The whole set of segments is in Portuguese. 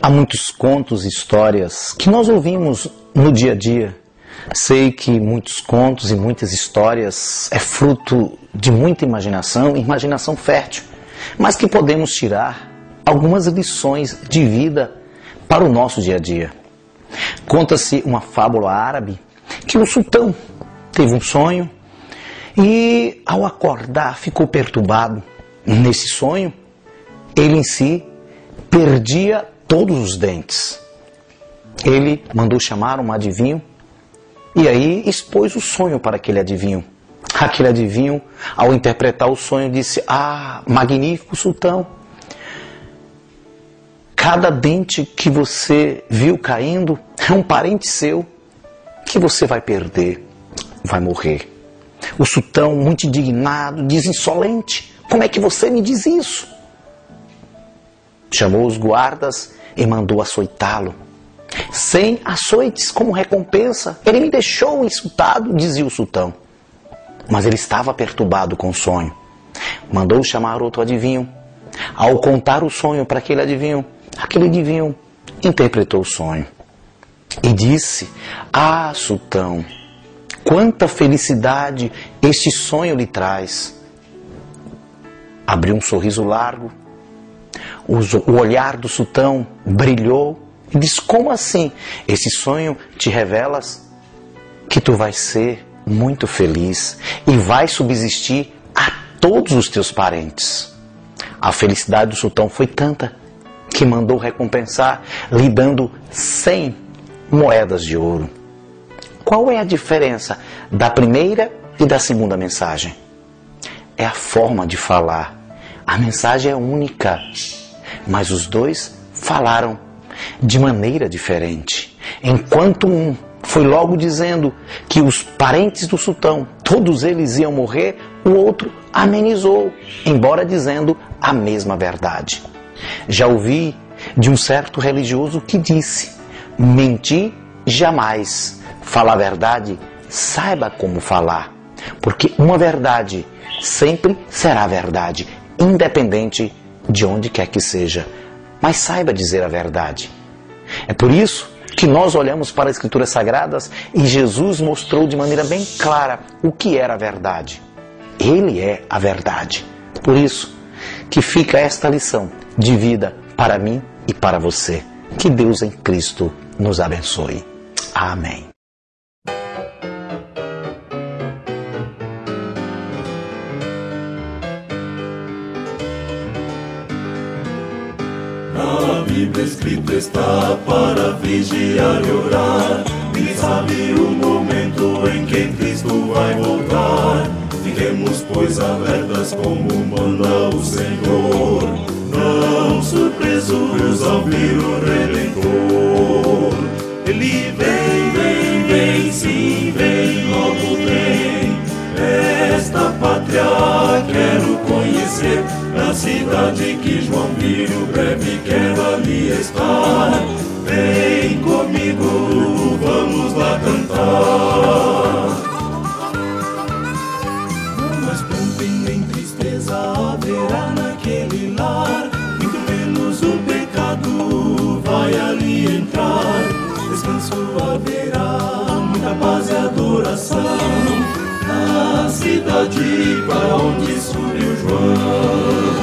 Há muitos contos e histórias que nós ouvimos no dia a dia. Sei que muitos contos e muitas histórias é fruto de muita imaginação, imaginação fértil, mas que podemos tirar algumas lições de vida para o nosso dia a dia. Conta-se uma fábula árabe que um sultão teve um sonho e, ao acordar, ficou perturbado. Nesse sonho, ele em si perdia todos os dentes. Ele mandou chamar um adivinho e aí expôs o sonho para aquele adivinho. Aquele adivinho, ao interpretar o sonho, disse: Ah, magnífico sultão! Cada dente que você viu caindo é um parente seu que você vai perder, vai morrer. O sultão, muito indignado, diz insolente: Como é que você me diz isso? Chamou os guardas e mandou açoitá-lo. Sem açoites como recompensa, ele me deixou insultado, dizia o sultão. Mas ele estava perturbado com o sonho. Mandou chamar outro adivinho. Ao contar o sonho para aquele adivinho, aquele adivinho interpretou o sonho e disse: Ah, sultão, quanta felicidade este sonho lhe traz. Abriu um sorriso largo o olhar do sultão brilhou e disse: Como assim? Esse sonho te revelas que tu vais ser muito feliz e vai subsistir a todos os teus parentes. A felicidade do sultão foi tanta que mandou recompensar lhe dando 100 moedas de ouro. Qual é a diferença da primeira e da segunda mensagem? É a forma de falar. A mensagem é única mas os dois falaram de maneira diferente. Enquanto um foi logo dizendo que os parentes do sultão, todos eles iam morrer, o outro amenizou, embora dizendo a mesma verdade. Já ouvi de um certo religioso que disse: mentir jamais, falar a verdade, saiba como falar, porque uma verdade sempre será verdade, independente de onde quer que seja, mas saiba dizer a verdade. É por isso que nós olhamos para as Escrituras Sagradas e Jesus mostrou de maneira bem clara o que era a verdade. Ele é a verdade. Por isso que fica esta lição de vida para mim e para você. Que Deus em Cristo nos abençoe. Amém. Bíblia escrito está para vigiar e orar. E sabe o momento em que Cristo vai voltar. Fiquemos, pois, alertas como manda o Senhor. Não surpresos ao vir o Redentor. Ele vem, quero conhecer, na cidade que João viu breve quero ali estar. Vem comigo, vamos lá cantar. Não mais nem tristeza haverá. Cidade para onde subiu João.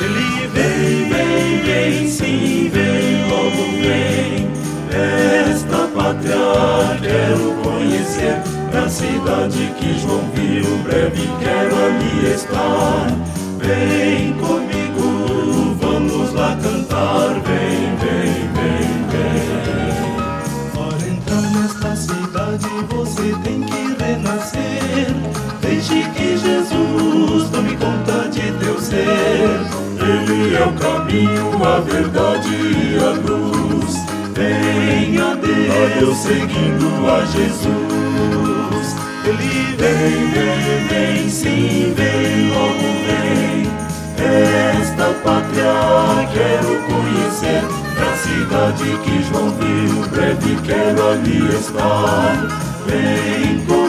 Ele vem, vem, vem, sim, vem, logo vem. Esta pátria quero conhecer, na cidade que João viu, breve quero ali estar. Vem comigo, vamos lá cantar, caminho, a verdade e a luz. Venha a Deus seguindo a Jesus. Ele vem, vem, vem, sim, vem, logo vem. Esta pátria quero conhecer. Na cidade que João viu, breve quero ali estar. Vem comigo